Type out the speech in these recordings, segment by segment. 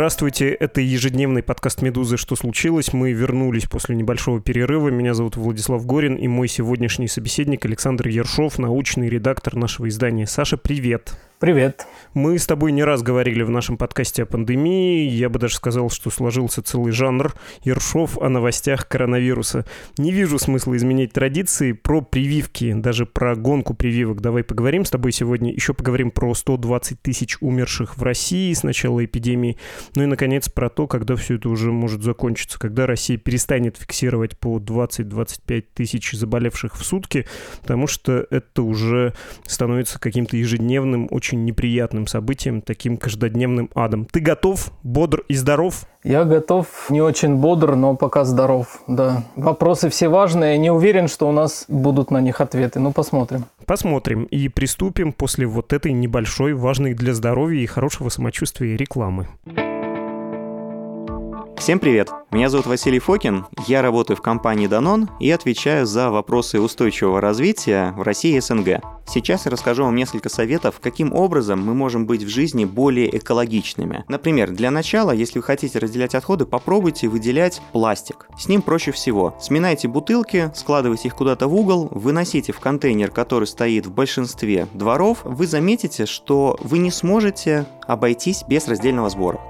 Здравствуйте, это ежедневный подкаст «Медузы. Что случилось?». Мы вернулись после небольшого перерыва. Меня зовут Владислав Горин и мой сегодняшний собеседник Александр Ершов, научный редактор нашего издания. Саша, привет! Привет. Мы с тобой не раз говорили в нашем подкасте о пандемии. Я бы даже сказал, что сложился целый жанр Ершов о новостях коронавируса. Не вижу смысла изменять традиции. Про прививки, даже про гонку прививок давай поговорим с тобой сегодня. Еще поговорим про 120 тысяч умерших в России с начала эпидемии. Ну и, наконец, про то, когда все это уже может закончиться. Когда Россия перестанет фиксировать по 20-25 тысяч заболевших в сутки, потому что это уже становится каким-то ежедневным, очень очень неприятным событием, таким каждодневным адом. Ты готов, бодр и здоров? Я готов, не очень бодр, но пока здоров, да. Вопросы все важные, не уверен, что у нас будут на них ответы, ну посмотрим. Посмотрим и приступим после вот этой небольшой, важной для здоровья и хорошего самочувствия рекламы. Всем привет! Меня зовут Василий Фокин, я работаю в компании Danone и отвечаю за вопросы устойчивого развития в России и СНГ. Сейчас я расскажу вам несколько советов, каким образом мы можем быть в жизни более экологичными. Например, для начала, если вы хотите разделять отходы, попробуйте выделять пластик. С ним проще всего. Сминайте бутылки, складывайте их куда-то в угол, выносите в контейнер, который стоит в большинстве дворов, вы заметите, что вы не сможете обойтись без раздельного сбора.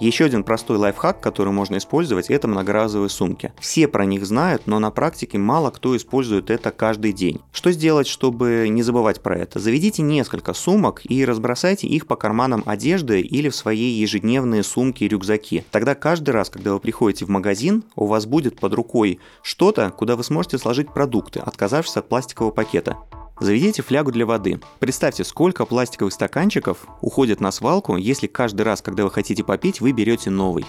Еще один простой лайфхак, который можно использовать, это многоразовые сумки. Все про них знают, но на практике мало кто использует это каждый день. Что сделать, чтобы не забывать про это? Заведите несколько сумок и разбросайте их по карманам одежды или в свои ежедневные сумки и рюкзаки. Тогда каждый раз, когда вы приходите в магазин, у вас будет под рукой что-то, куда вы сможете сложить продукты, отказавшись от пластикового пакета. Заведите флягу для воды. Представьте, сколько пластиковых стаканчиков уходит на свалку, если каждый раз, когда вы хотите попить, вы берете новый.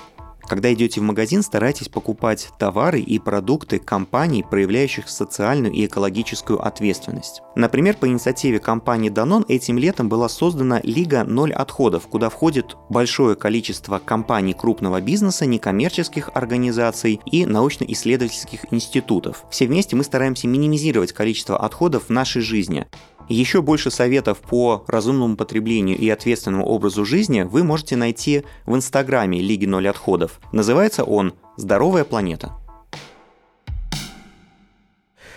Когда идете в магазин, старайтесь покупать товары и продукты компаний, проявляющих социальную и экологическую ответственность. Например, по инициативе компании Danone этим летом была создана Лига ноль отходов, куда входит большое количество компаний крупного бизнеса, некоммерческих организаций и научно-исследовательских институтов. Все вместе мы стараемся минимизировать количество отходов в нашей жизни. Еще больше советов по разумному потреблению и ответственному образу жизни вы можете найти в инстаграме Лиги Ноль Отходов. Называется он «Здоровая планета».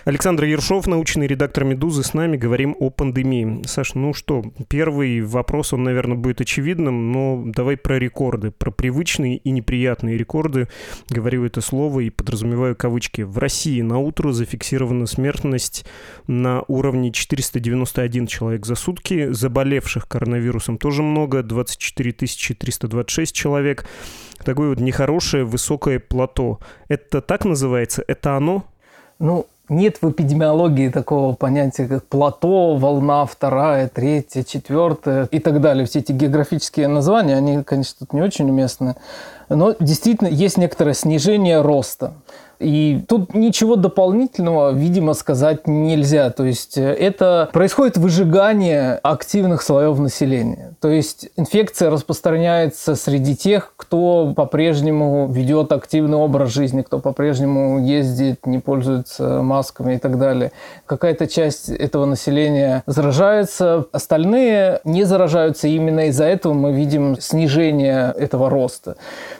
Александр Ершов, научный редактор «Медузы», с нами говорим о пандемии. Саш, ну что, первый вопрос, он, наверное, будет очевидным, но давай про рекорды, про привычные и неприятные рекорды. Говорю это слово и подразумеваю кавычки. В России на утро зафиксирована смертность на уровне 491 человек за сутки. Заболевших коронавирусом тоже много, 24 326 человек. Такое вот нехорошее высокое плато. Это так называется? Это оно? Ну, нет в эпидемиологии такого понятия, как плато, волна вторая, третья, четвертая и так далее. Все эти географические названия, они, конечно, тут не очень уместны. Но действительно есть некоторое снижение роста. И тут ничего дополнительного, видимо, сказать нельзя. То есть э, это происходит выжигание активных слоев населения. То есть инфекция распространяется среди тех, кто по-прежнему ведет активный образ жизни, кто по-прежнему ездит, не пользуется масками и так далее. Какая-то часть этого населения заражается, остальные не заражаются. Именно из-за этого мы видим снижение этого роста.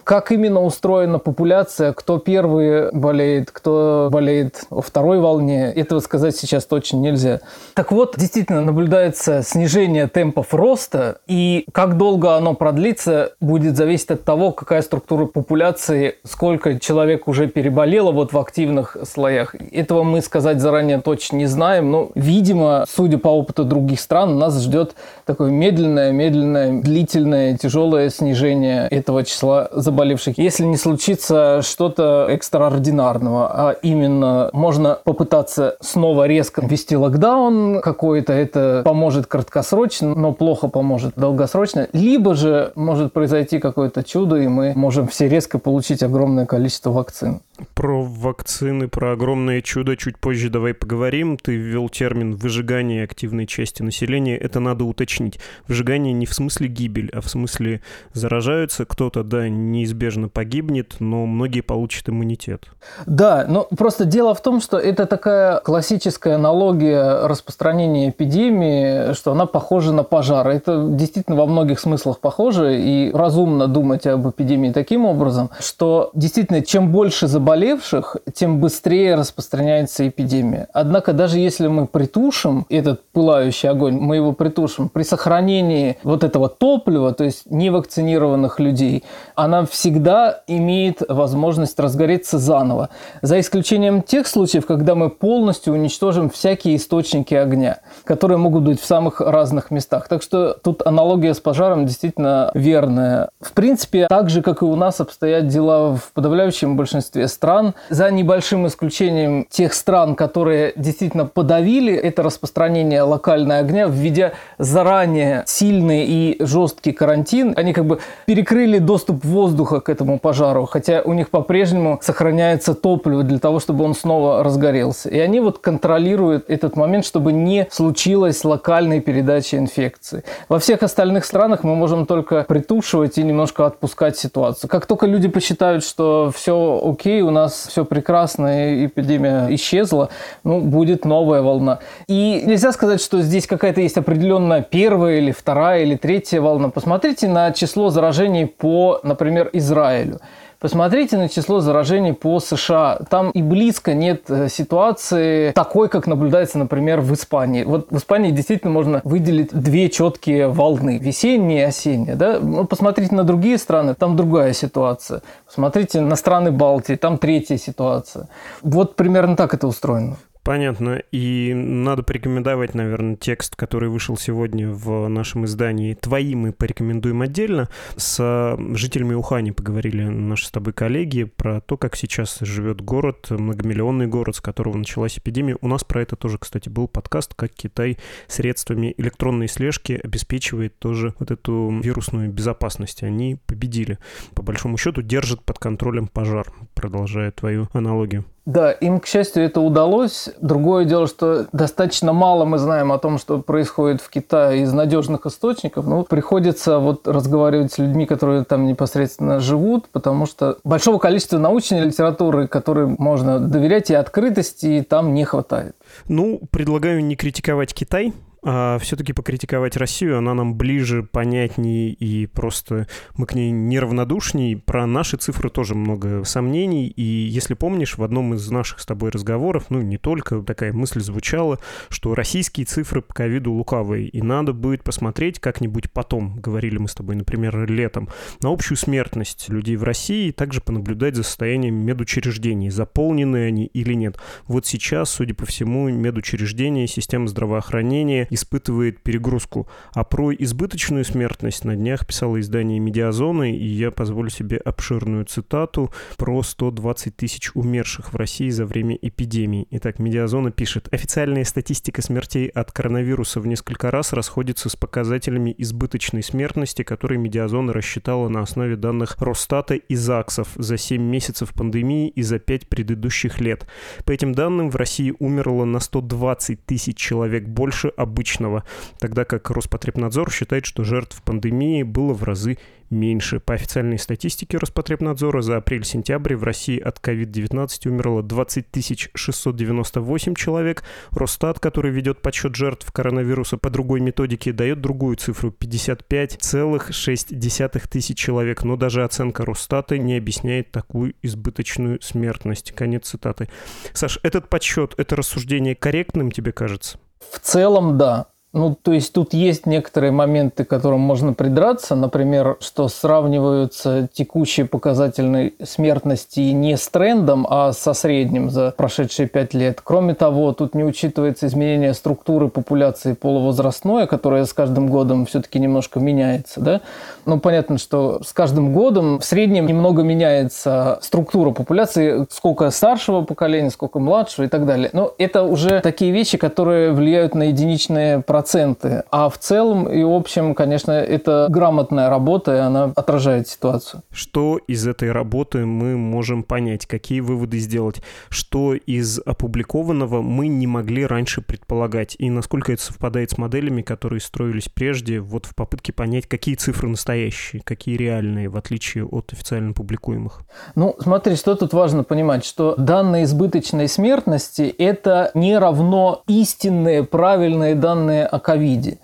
Как именно устроена популяция, кто первые болеет, кто болеет во второй волне, этого сказать сейчас точно нельзя. Так вот, действительно наблюдается снижение темпов роста, и как долго оно продлится, будет зависеть от того, какая структура популяции, сколько человек уже переболело вот в активных слоях. Этого мы сказать заранее точно не знаем, но, видимо, судя по опыту других стран, нас ждет такое медленное, медленное, длительное, тяжелое снижение этого числа заболевших. Если не случится что-то экстраординарное, ординарного, а именно можно попытаться снова резко ввести локдаун какой-то, это поможет краткосрочно, но плохо поможет долгосрочно, либо же может произойти какое-то чудо, и мы можем все резко получить огромное количество вакцин. Про вакцины, про огромное чудо чуть позже давай поговорим. Ты ввел термин «выжигание активной части населения». Это надо уточнить. Выжигание не в смысле гибель, а в смысле заражаются. Кто-то, да, неизбежно погибнет, но многие получат иммунитет. Да, но просто дело в том, что это такая классическая аналогия распространения эпидемии, что она похожа на пожар. Это действительно во многих смыслах похоже, и разумно думать об эпидемии таким образом, что действительно чем больше заболевших, тем быстрее распространяется эпидемия. Однако даже если мы притушим этот пылающий огонь, мы его притушим, при сохранении вот этого топлива, то есть невакцинированных людей, она всегда имеет возможность разгореться заново. За исключением тех случаев, когда мы полностью уничтожим всякие источники огня, которые могут быть в самых разных местах. Так что тут аналогия с пожаром действительно верная. В принципе, так же, как и у нас обстоят дела в подавляющем большинстве стран, за небольшим исключением тех стран, которые действительно подавили это распространение локального огня, введя заранее сильный и жесткий карантин, они как бы перекрыли доступ воздуха к этому пожару, хотя у них по-прежнему сохраняется топливо для того, чтобы он снова разгорелся. И они вот контролируют этот момент, чтобы не случилось локальной передачи инфекции. Во всех остальных странах мы можем только притушивать и немножко отпускать ситуацию. Как только люди посчитают, что все окей, у нас все прекрасно, и эпидемия исчезла, ну, будет новая волна. И нельзя сказать, что здесь какая-то есть определенная первая или вторая или третья волна. Посмотрите на число заражений по, например, Израилю. Посмотрите на число заражений по США. Там и близко нет э, ситуации такой, как наблюдается, например, в Испании. Вот в Испании действительно можно выделить две четкие волны. Весенняя и осенняя. Да? Ну, посмотрите на другие страны, там другая ситуация. Посмотрите на страны Балтии, там третья ситуация. Вот примерно так это устроено. Понятно. И надо порекомендовать, наверное, текст, который вышел сегодня в нашем издании. Твои мы порекомендуем отдельно. С жителями Ухани поговорили наши с тобой коллеги про то, как сейчас живет город, многомиллионный город, с которого началась эпидемия. У нас про это тоже, кстати, был подкаст, как Китай средствами электронной слежки обеспечивает тоже вот эту вирусную безопасность. Они победили. По большому счету держат под контролем пожар, продолжая твою аналогию. Да, им, к счастью, это удалось. Другое дело, что достаточно мало мы знаем о том, что происходит в Китае из надежных источников. Ну, приходится вот разговаривать с людьми, которые там непосредственно живут, потому что большого количества научной литературы, которой можно доверять, и открытости там не хватает. Ну, предлагаю не критиковать Китай, а все-таки покритиковать Россию, она нам ближе, понятнее и просто мы к ней неравнодушней. Про наши цифры тоже много сомнений. И если помнишь, в одном из наших с тобой разговоров, ну не только, такая мысль звучала, что российские цифры по ковиду лукавые, и надо будет посмотреть как-нибудь потом, говорили мы с тобой, например, летом, на общую смертность людей в России, и также понаблюдать за состоянием медучреждений, заполнены они или нет. Вот сейчас, судя по всему, медучреждения, система здравоохранения испытывает перегрузку. А про избыточную смертность на днях писало издание «Медиазоны», и я позволю себе обширную цитату про 120 тысяч умерших в России за время эпидемии. Итак, «Медиазона» пишет, «Официальная статистика смертей от коронавируса в несколько раз расходится с показателями избыточной смертности, которые «Медиазона» рассчитала на основе данных Росстата и ЗАГСов за 7 месяцев пандемии и за 5 предыдущих лет. По этим данным, в России умерло на 120 тысяч человек больше обычных обычного, тогда как Роспотребнадзор считает, что жертв пандемии было в разы меньше. По официальной статистике Роспотребнадзора за апрель-сентябрь в России от COVID-19 умерло 20 698 человек. Росстат, который ведет подсчет жертв коронавируса по другой методике, дает другую цифру – 55,6 тысяч человек. Но даже оценка Росстата не объясняет такую избыточную смертность. Конец цитаты. Саш, этот подсчет, это рассуждение корректным тебе кажется? В целом, да. Ну, то есть тут есть некоторые моменты, к которым можно придраться. Например, что сравниваются текущие показательные смертности не с трендом, а со средним за прошедшие пять лет. Кроме того, тут не учитывается изменение структуры популяции полувозрастной, которая с каждым годом все-таки немножко меняется. Да? Ну, понятно, что с каждым годом в среднем немного меняется структура популяции, сколько старшего поколения, сколько младшего и так далее. Но это уже такие вещи, которые влияют на единичные процессы проценты. А в целом и общем, конечно, это грамотная работа, и она отражает ситуацию. Что из этой работы мы можем понять? Какие выводы сделать? Что из опубликованного мы не могли раньше предполагать? И насколько это совпадает с моделями, которые строились прежде, вот в попытке понять, какие цифры настоящие, какие реальные, в отличие от официально публикуемых? Ну, смотри, что тут важно понимать, что данные избыточной смертности – это не равно истинные, правильные данные о ковиде.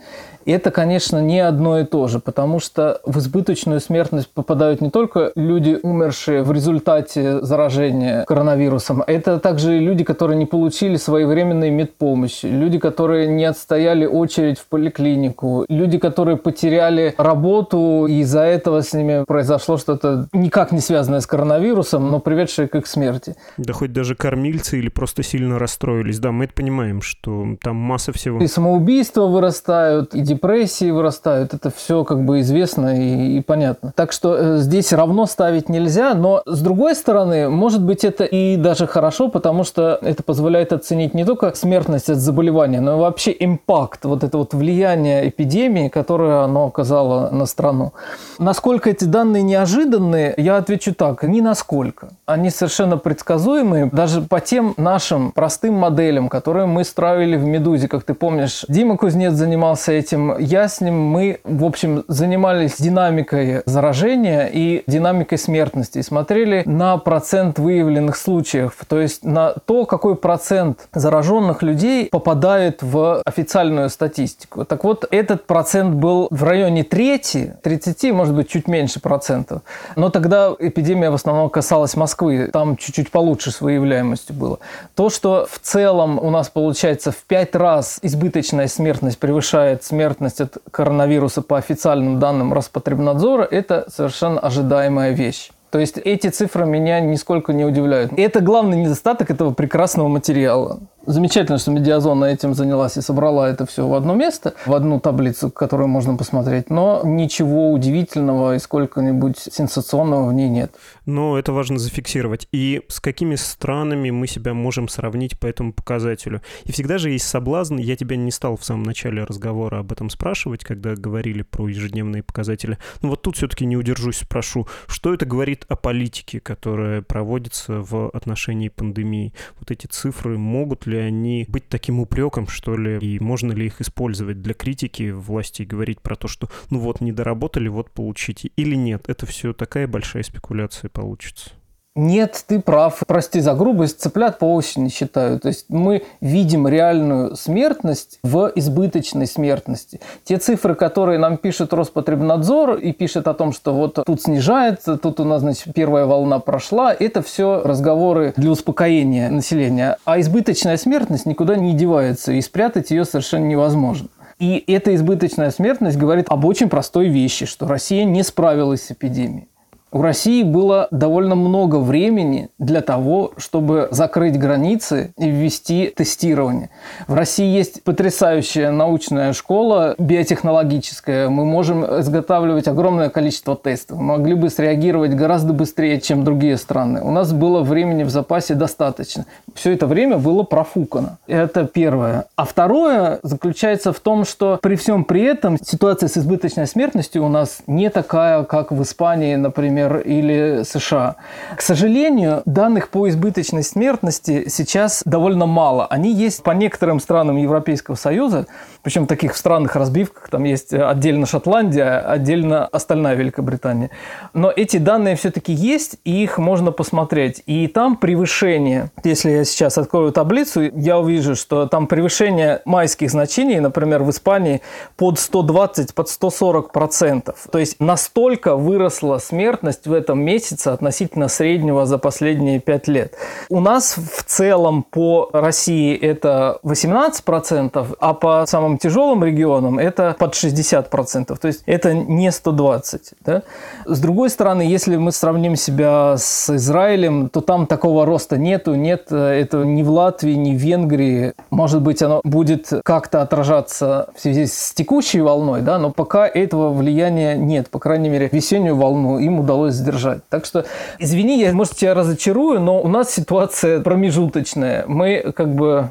Это, конечно, не одно и то же, потому что в избыточную смертность попадают не только люди, умершие в результате заражения коронавирусом, это также люди, которые не получили своевременной медпомощи, люди, которые не отстояли очередь в поликлинику, люди, которые потеряли работу, и из-за этого с ними произошло что-то никак не связанное с коронавирусом, но приведшее к их смерти. Да хоть даже кормильцы или просто сильно расстроились. Да, мы это понимаем, что там масса всего. И самоубийства вырастают, и депрессии вырастают. Это все как бы известно и, и понятно. Так что э, здесь равно ставить нельзя, но с другой стороны, может быть, это и даже хорошо, потому что это позволяет оценить не только смертность от заболевания, но и вообще импакт, вот это вот влияние эпидемии, которое оно оказало на страну. Насколько эти данные неожиданные, я отвечу так, ни насколько. Они совершенно предсказуемые, даже по тем нашим простым моделям, которые мы строили в «Медузе», как ты помнишь. Дима Кузнец занимался этим этим я с ним, мы, в общем, занимались динамикой заражения и динамикой смертности. Смотрели на процент выявленных случаев, то есть на то, какой процент зараженных людей попадает в официальную статистику. Так вот, этот процент был в районе трети, 30, может быть, чуть меньше процентов. Но тогда эпидемия в основном касалась Москвы, там чуть-чуть получше с выявляемостью было. То, что в целом у нас получается в пять раз избыточная смертность превышает смертность смертность от коронавируса по официальным данным Роспотребнадзора – это совершенно ожидаемая вещь. То есть эти цифры меня нисколько не удивляют. Это главный недостаток этого прекрасного материала. Замечательно, что Медиазона этим занялась и собрала это все в одно место, в одну таблицу, которую можно посмотреть, но ничего удивительного и сколько-нибудь сенсационного в ней нет. Но это важно зафиксировать. И с какими странами мы себя можем сравнить по этому показателю? И всегда же есть соблазн, я тебя не стал в самом начале разговора об этом спрашивать, когда говорили про ежедневные показатели. Но вот тут все-таки не удержусь, спрошу, что это говорит о политике, которая проводится в отношении пандемии? Вот эти цифры могут ли они быть таким упреком, что ли, и можно ли их использовать для критики власти и говорить про то, что ну вот не доработали, вот получите, или нет. Это все такая большая спекуляция получится. Нет, ты прав. Прости за грубость, цыплят по осени считаю. То есть мы видим реальную смертность в избыточной смертности. Те цифры, которые нам пишет Роспотребнадзор и пишет о том, что вот тут снижается, тут у нас, значит, первая волна прошла, это все разговоры для успокоения населения. А избыточная смертность никуда не девается, и спрятать ее совершенно невозможно. И эта избыточная смертность говорит об очень простой вещи, что Россия не справилась с эпидемией. У России было довольно много времени для того, чтобы закрыть границы и ввести тестирование. В России есть потрясающая научная школа биотехнологическая. Мы можем изготавливать огромное количество тестов. Мы могли бы среагировать гораздо быстрее, чем другие страны. У нас было времени в запасе достаточно. Все это время было профукано. Это первое. А второе заключается в том, что при всем при этом ситуация с избыточной смертностью у нас не такая, как в Испании, например, например, или США. К сожалению, данных по избыточной смертности сейчас довольно мало. Они есть по некоторым странам Европейского Союза, причем таких в странных разбивках, там есть отдельно Шотландия, отдельно остальная Великобритания. Но эти данные все-таки есть, и их можно посмотреть. И там превышение, если я сейчас открою таблицу, я увижу, что там превышение майских значений, например, в Испании под 120, под 140 процентов. То есть настолько выросла смертность смертность в этом месяце относительно среднего за последние 5 лет. У нас в целом по России это 18%, а по самым тяжелым регионам это под 60%. То есть это не 120. Да? С другой стороны, если мы сравним себя с Израилем, то там такого роста нету. Нет э, этого ни в Латвии, ни в Венгрии. Может быть, оно будет как-то отражаться в связи с текущей волной, да? но пока этого влияния нет. По крайней мере, весеннюю волну им удалось удалось сдержать. Так что, извини, я, может, тебя разочарую, но у нас ситуация промежуточная. Мы как бы,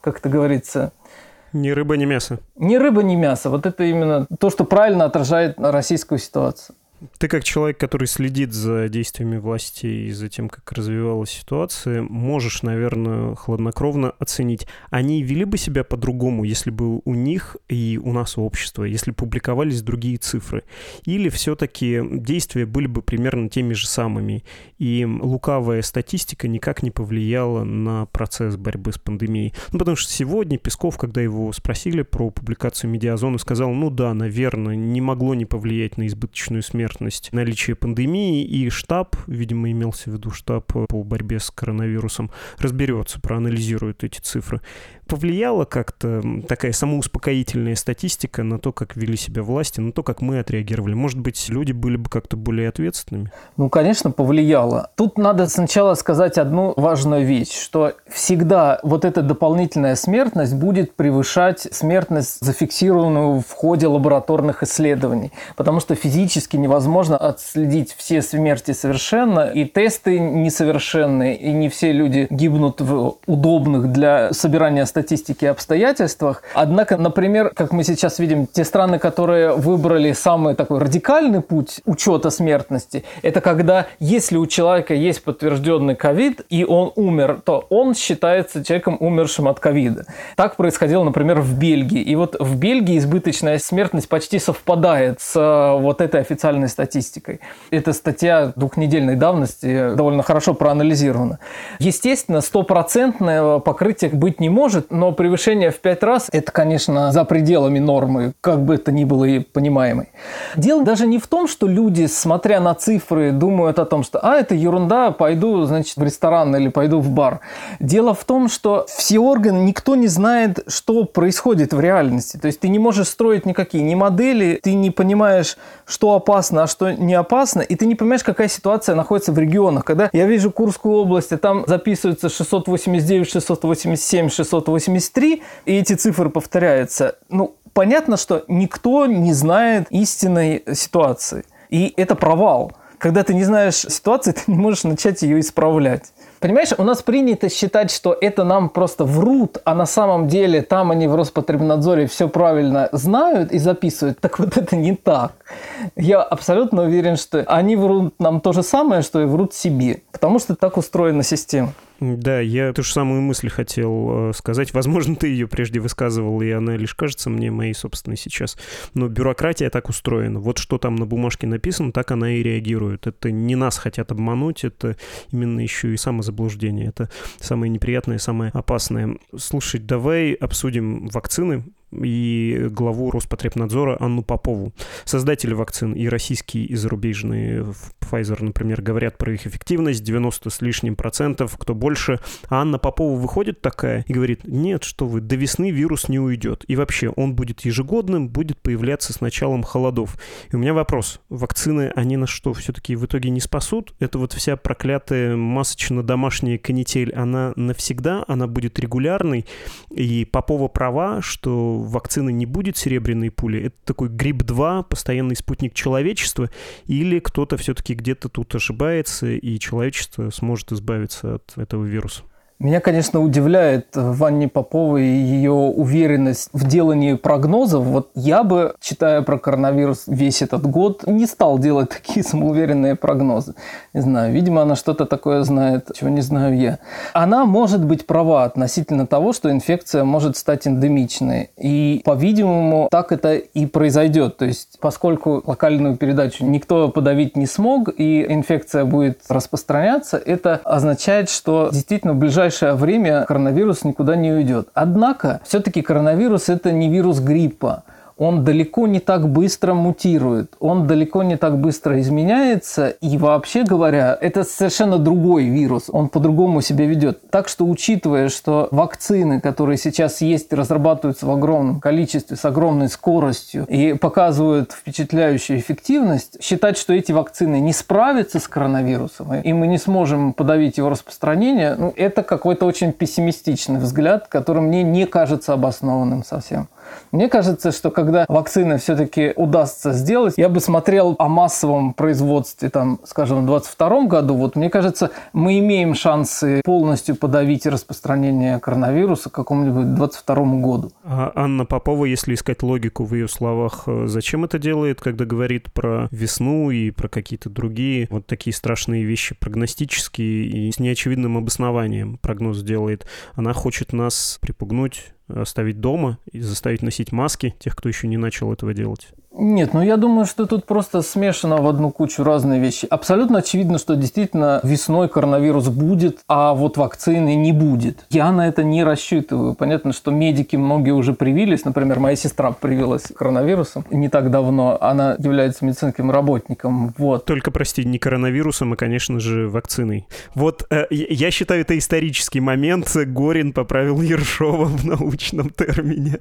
как это говорится, Ни рыба, ни мясо. Ни рыба, ни мясо. Вот это именно то, что правильно отражает российскую ситуацию. Ты как человек, который следит за действиями власти и за тем, как развивалась ситуация, можешь, наверное, хладнокровно оценить, они вели бы себя по-другому, если бы у них и у нас у общества, если публиковались другие цифры? Или все-таки действия были бы примерно теми же самыми, и лукавая статистика никак не повлияла на процесс борьбы с пандемией? Ну, потому что сегодня Песков, когда его спросили про публикацию медиазоны, сказал, ну да, наверное, не могло не повлиять на избыточную смерть смертность, наличие пандемии, и штаб, видимо, имелся в виду штаб по борьбе с коронавирусом, разберется, проанализирует эти цифры повлияла как-то такая самоуспокоительная статистика на то, как вели себя власти, на то, как мы отреагировали? Может быть, люди были бы как-то более ответственными? Ну, конечно, повлияло. Тут надо сначала сказать одну важную вещь, что всегда вот эта дополнительная смертность будет превышать смертность, зафиксированную в ходе лабораторных исследований, потому что физически невозможно отследить все смерти совершенно, и тесты несовершенные, и не все люди гибнут в удобных для собирания статистике и обстоятельствах. Однако, например, как мы сейчас видим, те страны, которые выбрали самый такой радикальный путь учета смертности, это когда если у человека есть подтвержденный ковид и он умер, то он считается человеком, умершим от ковида. Так происходило, например, в Бельгии. И вот в Бельгии избыточная смертность почти совпадает с э, вот этой официальной статистикой. Эта статья двухнедельной давности довольно хорошо проанализирована. Естественно, стопроцентное покрытие быть не может, но превышение в пять раз – это, конечно, за пределами нормы, как бы это ни было и понимаемой. Дело даже не в том, что люди, смотря на цифры, думают о том, что «а, это ерунда, пойду, значит, в ресторан или пойду в бар». Дело в том, что все органы, никто не знает, что происходит в реальности. То есть ты не можешь строить никакие ни модели, ты не понимаешь, что опасно, а что не опасно, и ты не понимаешь, какая ситуация находится в регионах. Когда я вижу Курскую область, и там записывается 689, 687, 600 983, и эти цифры повторяются. Ну, понятно, что никто не знает истинной ситуации. И это провал. Когда ты не знаешь ситуации, ты не можешь начать ее исправлять. Понимаешь, у нас принято считать, что это нам просто врут, а на самом деле там они в Роспотребнадзоре все правильно знают и записывают. Так вот это не так. Я абсолютно уверен, что они врут нам то же самое, что и врут себе. Потому что так устроена система. Да, я ту же самую мысль хотел э, сказать. Возможно, ты ее прежде высказывал, и она лишь кажется мне моей собственной сейчас. Но бюрократия так устроена. Вот что там на бумажке написано, так она и реагирует. Это не нас хотят обмануть, это именно еще и самозаблуждение. Это самое неприятное, самое опасное. Слушай, давай обсудим вакцины и главу Роспотребнадзора Анну Попову. Создатели вакцин и российские, и зарубежные, Pfizer, например, говорят про их эффективность, 90 с лишним процентов, кто больше. А Анна Попова выходит такая и говорит, нет, что вы, до весны вирус не уйдет. И вообще, он будет ежегодным, будет появляться с началом холодов. И у меня вопрос, вакцины, они на что, все-таки в итоге не спасут? Это вот вся проклятая масочно-домашняя канитель, она навсегда, она будет регулярной, и Попова права, что вакцины не будет серебряной пули, это такой грипп-2, постоянный спутник человечества, или кто-то все-таки где-то тут ошибается, и человечество сможет избавиться от этого вируса? Меня, конечно, удивляет Ванне Поповой ее уверенность в делании прогнозов. Вот я бы, читая про коронавирус весь этот год, не стал делать такие самоуверенные прогнозы. Не знаю, видимо, она что-то такое знает, чего не знаю я. Она может быть права относительно того, что инфекция может стать эндемичной. И, по-видимому, так это и произойдет. То есть, поскольку локальную передачу никто подавить не смог, и инфекция будет распространяться, это означает, что действительно в ближайшее ближайшее время коронавирус никуда не уйдет. Однако, все-таки коронавирус – это не вирус гриппа он далеко не так быстро мутирует, он далеко не так быстро изменяется, и вообще говоря, это совершенно другой вирус, он по-другому себя ведет. Так что, учитывая, что вакцины, которые сейчас есть, разрабатываются в огромном количестве, с огромной скоростью и показывают впечатляющую эффективность, считать, что эти вакцины не справятся с коронавирусом, и мы не сможем подавить его распространение, ну, это какой-то очень пессимистичный взгляд, который мне не кажется обоснованным совсем. Мне кажется, что когда вакцины все-таки удастся сделать, я бы смотрел о массовом производстве, там, скажем, в 2022 году. Вот мне кажется, мы имеем шансы полностью подавить распространение коронавируса к какому-нибудь 2022 году. А Анна Попова, если искать логику в ее словах, э, зачем это делает, когда говорит про весну и про какие-то другие вот такие страшные вещи прогностические и с неочевидным обоснованием прогноз делает? Она хочет нас припугнуть оставить дома и заставить носить маски тех, кто еще не начал этого делать? Нет, ну я думаю, что тут просто смешано в одну кучу разные вещи. Абсолютно очевидно, что действительно весной коронавирус будет, а вот вакцины не будет. Я на это не рассчитываю. Понятно, что медики многие уже привились. Например, моя сестра привилась коронавирусом не так давно. Она является медицинским работником. Вот. Только, прости, не коронавирусом, а, конечно же, вакциной. Вот э, я считаю, это исторический момент. Горин поправил Ершова в научном термине.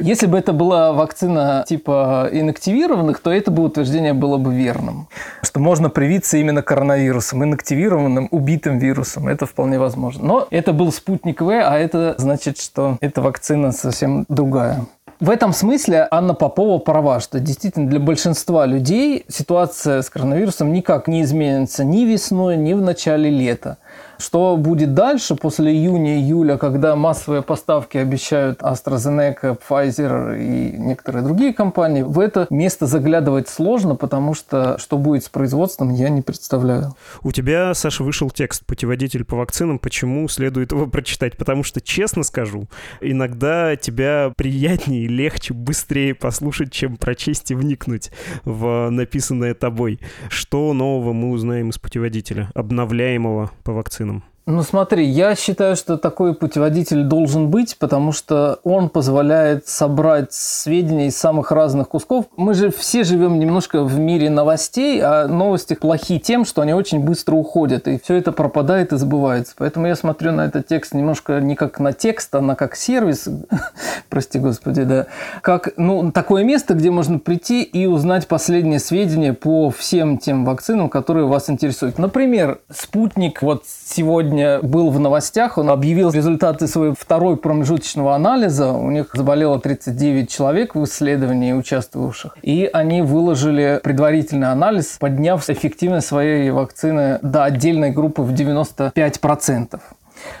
Если бы это была вакцина типа инактивированных, то это бы утверждение было бы верным. Что можно привиться именно коронавирусом, инактивированным, убитым вирусом. Это вполне возможно. Но это был спутник В, а это значит, что эта вакцина совсем другая. В этом смысле Анна Попова права, что действительно для большинства людей ситуация с коронавирусом никак не изменится ни весной, ни в начале лета. Что будет дальше, после июня-июля, когда массовые поставки обещают AstraZeneca, Pfizer и некоторые другие компании, в это место заглядывать сложно, потому что что будет с производством, я не представляю. У тебя, Саша, вышел текст «Путеводитель по вакцинам». Почему следует его прочитать? Потому что, честно скажу, иногда тебя приятнее, легче, быстрее послушать, чем прочесть и вникнуть в написанное тобой. Что нового мы узнаем из путеводителя, обновляемого по вакцинам? Ну смотри, я считаю, что такой путеводитель должен быть, потому что он позволяет собрать сведения из самых разных кусков. Мы же все живем немножко в мире новостей, а новости плохи тем, что они очень быстро уходят, и все это пропадает и забывается. Поэтому я смотрю на этот текст немножко не как на текст, а на как сервис, прости господи, да, как ну, такое место, где можно прийти и узнать последние сведения по всем тем вакцинам, которые вас интересуют. Например, спутник вот сегодня сегодня был в новостях, он объявил результаты своего второй промежуточного анализа. У них заболело 39 человек в исследовании участвовавших. И они выложили предварительный анализ, подняв эффективность своей вакцины до отдельной группы в 95%.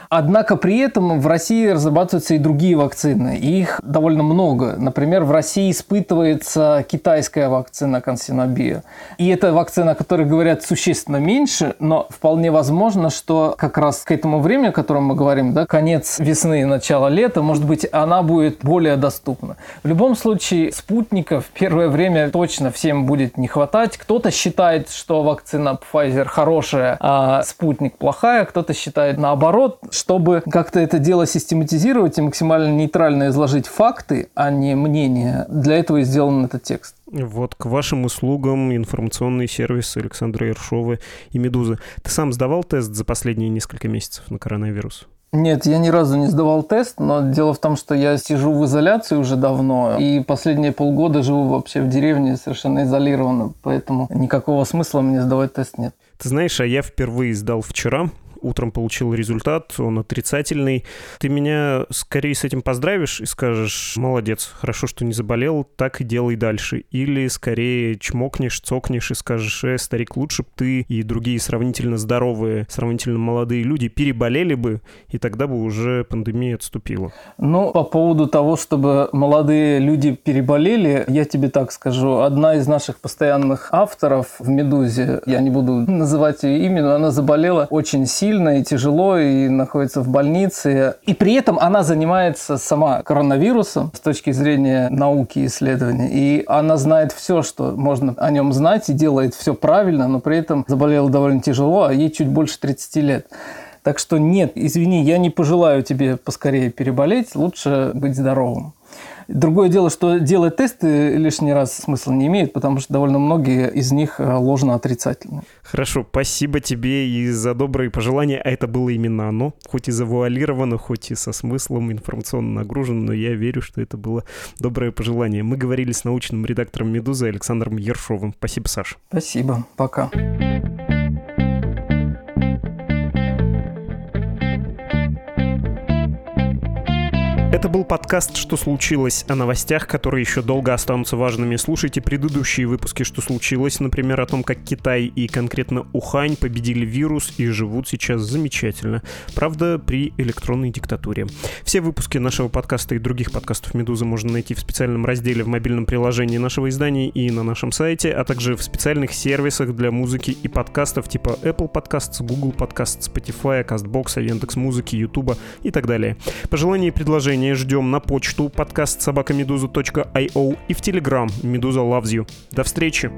Однако при этом в России разрабатываются и другие вакцины. их довольно много. Например, в России испытывается китайская вакцина Консинобио. И это вакцина, о которой говорят существенно меньше, но вполне возможно, что как раз к этому времени, о котором мы говорим, да, конец весны начало лета, может быть, она будет более доступна. В любом случае, спутников первое время точно всем будет не хватать. Кто-то считает, что вакцина Pfizer хорошая, а спутник плохая. Кто-то считает наоборот чтобы как-то это дело систематизировать и максимально нейтрально изложить факты, а не мнения, для этого и сделан этот текст. Вот к вашим услугам информационный сервис Александра Ершова и «Медузы». Ты сам сдавал тест за последние несколько месяцев на коронавирус? Нет, я ни разу не сдавал тест, но дело в том, что я сижу в изоляции уже давно, и последние полгода живу вообще в деревне совершенно изолированно, поэтому никакого смысла мне сдавать тест нет. Ты знаешь, а я впервые сдал вчера, утром получил результат, он отрицательный. Ты меня скорее с этим поздравишь и скажешь, молодец, хорошо, что не заболел, так и делай дальше. Или скорее чмокнешь, цокнешь и скажешь, э, старик, лучше бы ты и другие сравнительно здоровые, сравнительно молодые люди переболели бы, и тогда бы уже пандемия отступила. Ну, по поводу того, чтобы молодые люди переболели, я тебе так скажу. Одна из наших постоянных авторов в «Медузе», я не буду называть ее имя, но она заболела очень сильно, сильно и тяжело, и находится в больнице. И при этом она занимается сама коронавирусом с точки зрения науки и исследований. И она знает все, что можно о нем знать, и делает все правильно, но при этом заболела довольно тяжело, а ей чуть больше 30 лет. Так что нет, извини, я не пожелаю тебе поскорее переболеть, лучше быть здоровым. Другое дело, что делать тесты лишний раз смысла не имеет, потому что довольно многие из них э, ложно отрицательны. Хорошо, спасибо тебе и за добрые пожелания. А это было именно оно, хоть и завуалировано, хоть и со смыслом информационно нагружено, но я верю, что это было доброе пожелание. Мы говорили с научным редактором «Медузы» Александром Ершовым. Спасибо, Саша. Спасибо. Пока. Это был подкаст «Что случилось?» о новостях, которые еще долго останутся важными. Слушайте предыдущие выпуски «Что случилось?», например, о том, как Китай и конкретно Ухань победили вирус и живут сейчас замечательно. Правда, при электронной диктатуре. Все выпуски нашего подкаста и других подкастов «Медузы» можно найти в специальном разделе в мобильном приложении нашего издания и на нашем сайте, а также в специальных сервисах для музыки и подкастов типа Apple Podcasts, Google Podcasts, Spotify, CastBox, Яндекс.Музыки, YouTube и так далее. Пожелания и предложения предложения ждем на почту подкаст собакамедуза.io и в Телеграм Медуза Loves You. До встречи!